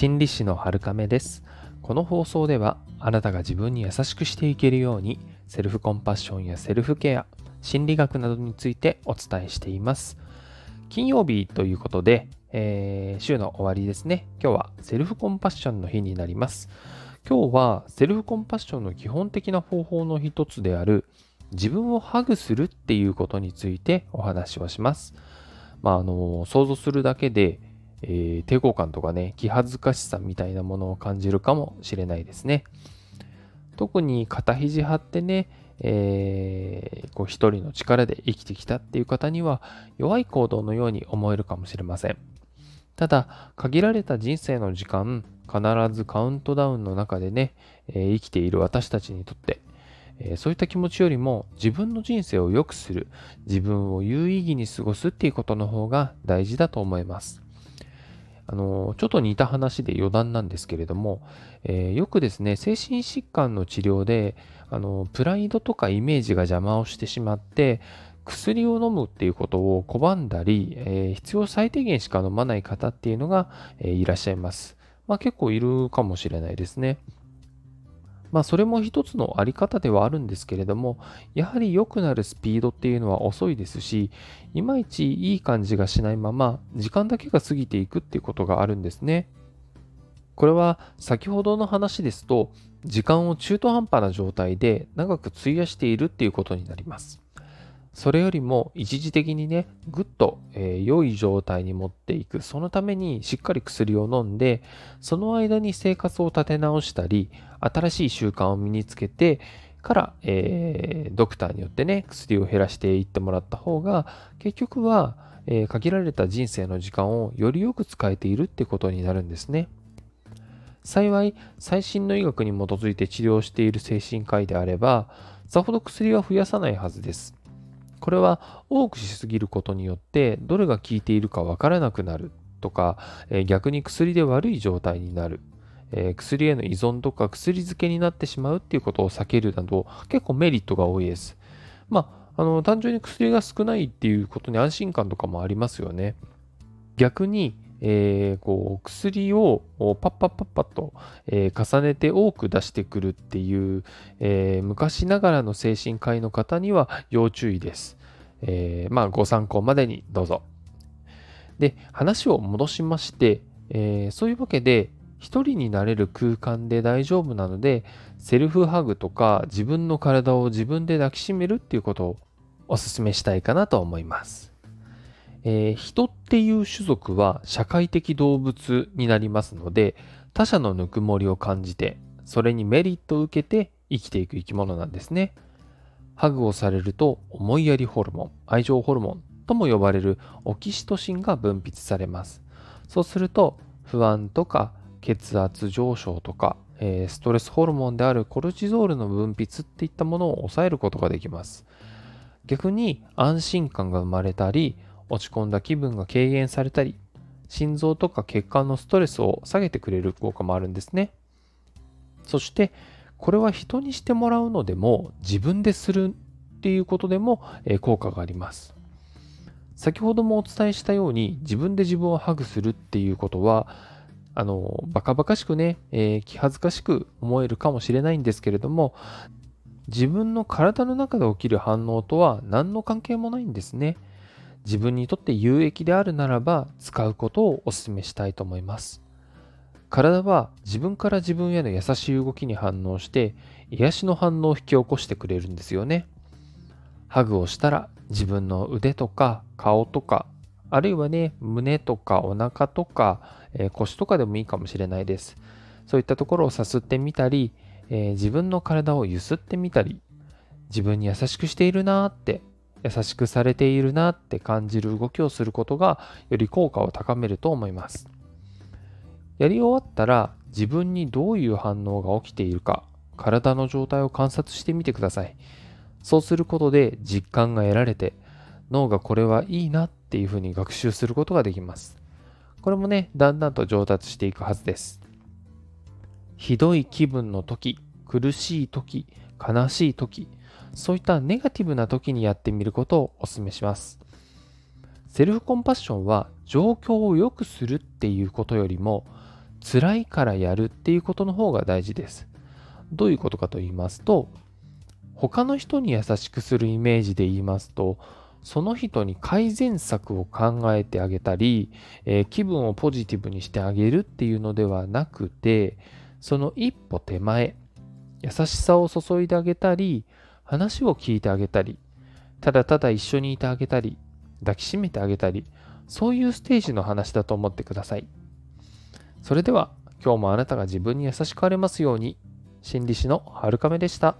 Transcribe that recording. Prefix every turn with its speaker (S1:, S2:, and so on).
S1: 心理師の春亀です。この放送ではあなたが自分に優しくしていけるようにセルフコンパッションやセルフケア心理学などについてお伝えしています。金曜日ということで、えー、週の終わりですね。今日はセルフコンパッションの日になります。今日はセルフコンパッションの基本的な方法の一つである自分をハグするっていうことについてお話をします。まあ、あの、想像するだけで、えー、抵抗感とかね、気恥ずかしさみたいなものを感じるかもしれないですね。特に肩肘張ってね、えー、こう一人の力で生きてきたっていう方には弱い行動のように思えるかもしれません。ただ、限られた人生の時間、必ずカウントダウンの中でね、えー、生きている私たちにとって、えー、そういった気持ちよりも自分の人生を良くする、自分を有意義に過ごすっていうことの方が大事だと思います。あの、ちょっと似た話で余談なんですけれども、えー、よくですね、精神疾患の治療で、あの、プライドとかイメージが邪魔をしてしまって、薬を飲むっていうことを拒んだり、えー、必要最低限しか飲まない方っていうのが、えー、いらっしゃいます。まあ結構いるかもしれないですね。まあそれも一つのあり方ではあるんですけれども、やはり良くなるスピードっていうのは遅いですし、いまいちいい感じがしないまま、時間だけが過ぎていくっていうことがあるんですね。これは先ほどの話ですと、時間を中途半端な状態で長く費やしているっていうことになります。それよりも一時的にね、ぐっと、えー、良い状態に持っていく。そのためにしっかり薬を飲んで、その間に生活を立て直したり、新しい習慣を身につけて、から、えー、ドクターによってね、薬を減らしていってもらった方が、結局は、えー、限られた人生の時間をよりよく使えているってことになるんですね。幸い、最新の医学に基づいて治療している精神科医であれば、さほど薬は増やさないはずです。これは多くしすぎることによってどれが効いているかわからなくなるとか、え逆に薬で悪い状態になる、え薬への依存とか薬漬けになってしまうっていうことを避けるなど結構メリットが多いです。まあ、あの単純に薬が少ないっていうことに安心感とかもありますよね。逆にえー、こう薬をパッパッパッパッと、えー、重ねて多く出してくるっていう、えー、昔ながらの精神科医の方には要注意です。えまあ、ご参考までにどうぞ。で、話を戻しまして、えそういうわけで、一人になれる空間で大丈夫なので、セルフハグとか自分の体を自分で抱きしめるっていうことをお勧めしたいかなと思います。えー、人っていう種族は社会的動物になりますので、他者のぬくもりを感じて、それにメリットを受けて生きていく生き物なんですね。ハグをされると思いやりホルモン、愛情ホルモンとも呼ばれるオキシトシンが分泌されます。そうすると不安とか血圧上昇とか、えー、ストレスホルモンであるコルチゾールの分泌っていったものを抑えることができます。逆に安心感が生まれたり、落ち込んだ気分が軽減されたり、心臓とか血管のストレスを下げてくれる効果もあるんですね。そして、これは人にしてもらうのでも自分でするっていうことでも効果があります。先ほどもお伝えしたように自分で自分をハグするっていうことはあのバカバカしくね、えー、気恥ずかしく思えるかもしれないんですけれども自分の体の中で起きる反応とは何の関係もないんですね。自分にとって有益であるならば使うことをお勧めしたいと思います。体は自分から自分への優しい動きに反応して癒しの反応を引き起こしてくれるんですよね。ハグをしたら自分の腕とか顔とかあるいはね胸とかお腹とか、えー、腰とかでもいいかもしれないです。そういったところをさすってみたり、えー、自分の体をゆすってみたり自分に優しくしているなーって優しくされているなって感じる動きをすることがより効果を高めると思います。やり終わったら自分にどういう反応が起きているか体の状態を観察してみてください。そうすることで実感が得られて脳がこれはいいなっていうふうに学習することができます。これもね、だんだんと上達していくはずです。ひどい気分の時、苦しい時、悲しい時、そういったネガティブな時にやってみることをお勧めします。セルフコンパッションは状況を良くするっていうことよりも辛いからやるっていうことの方が大事です。どういうことかと言いますと、他の人に優しくするイメージで言いますと、その人に改善策を考えてあげたり、えー、気分をポジティブにしてあげるっていうのではなくて、その一歩手前、優しさを注いであげたり、話を聞いてあげたり、ただただ一緒にいてあげたり、抱きしめてあげたり、そういうステージの話だと思ってください。それでは、今日もあなたが自分に優しくあれますように、心理師のはるかめでした。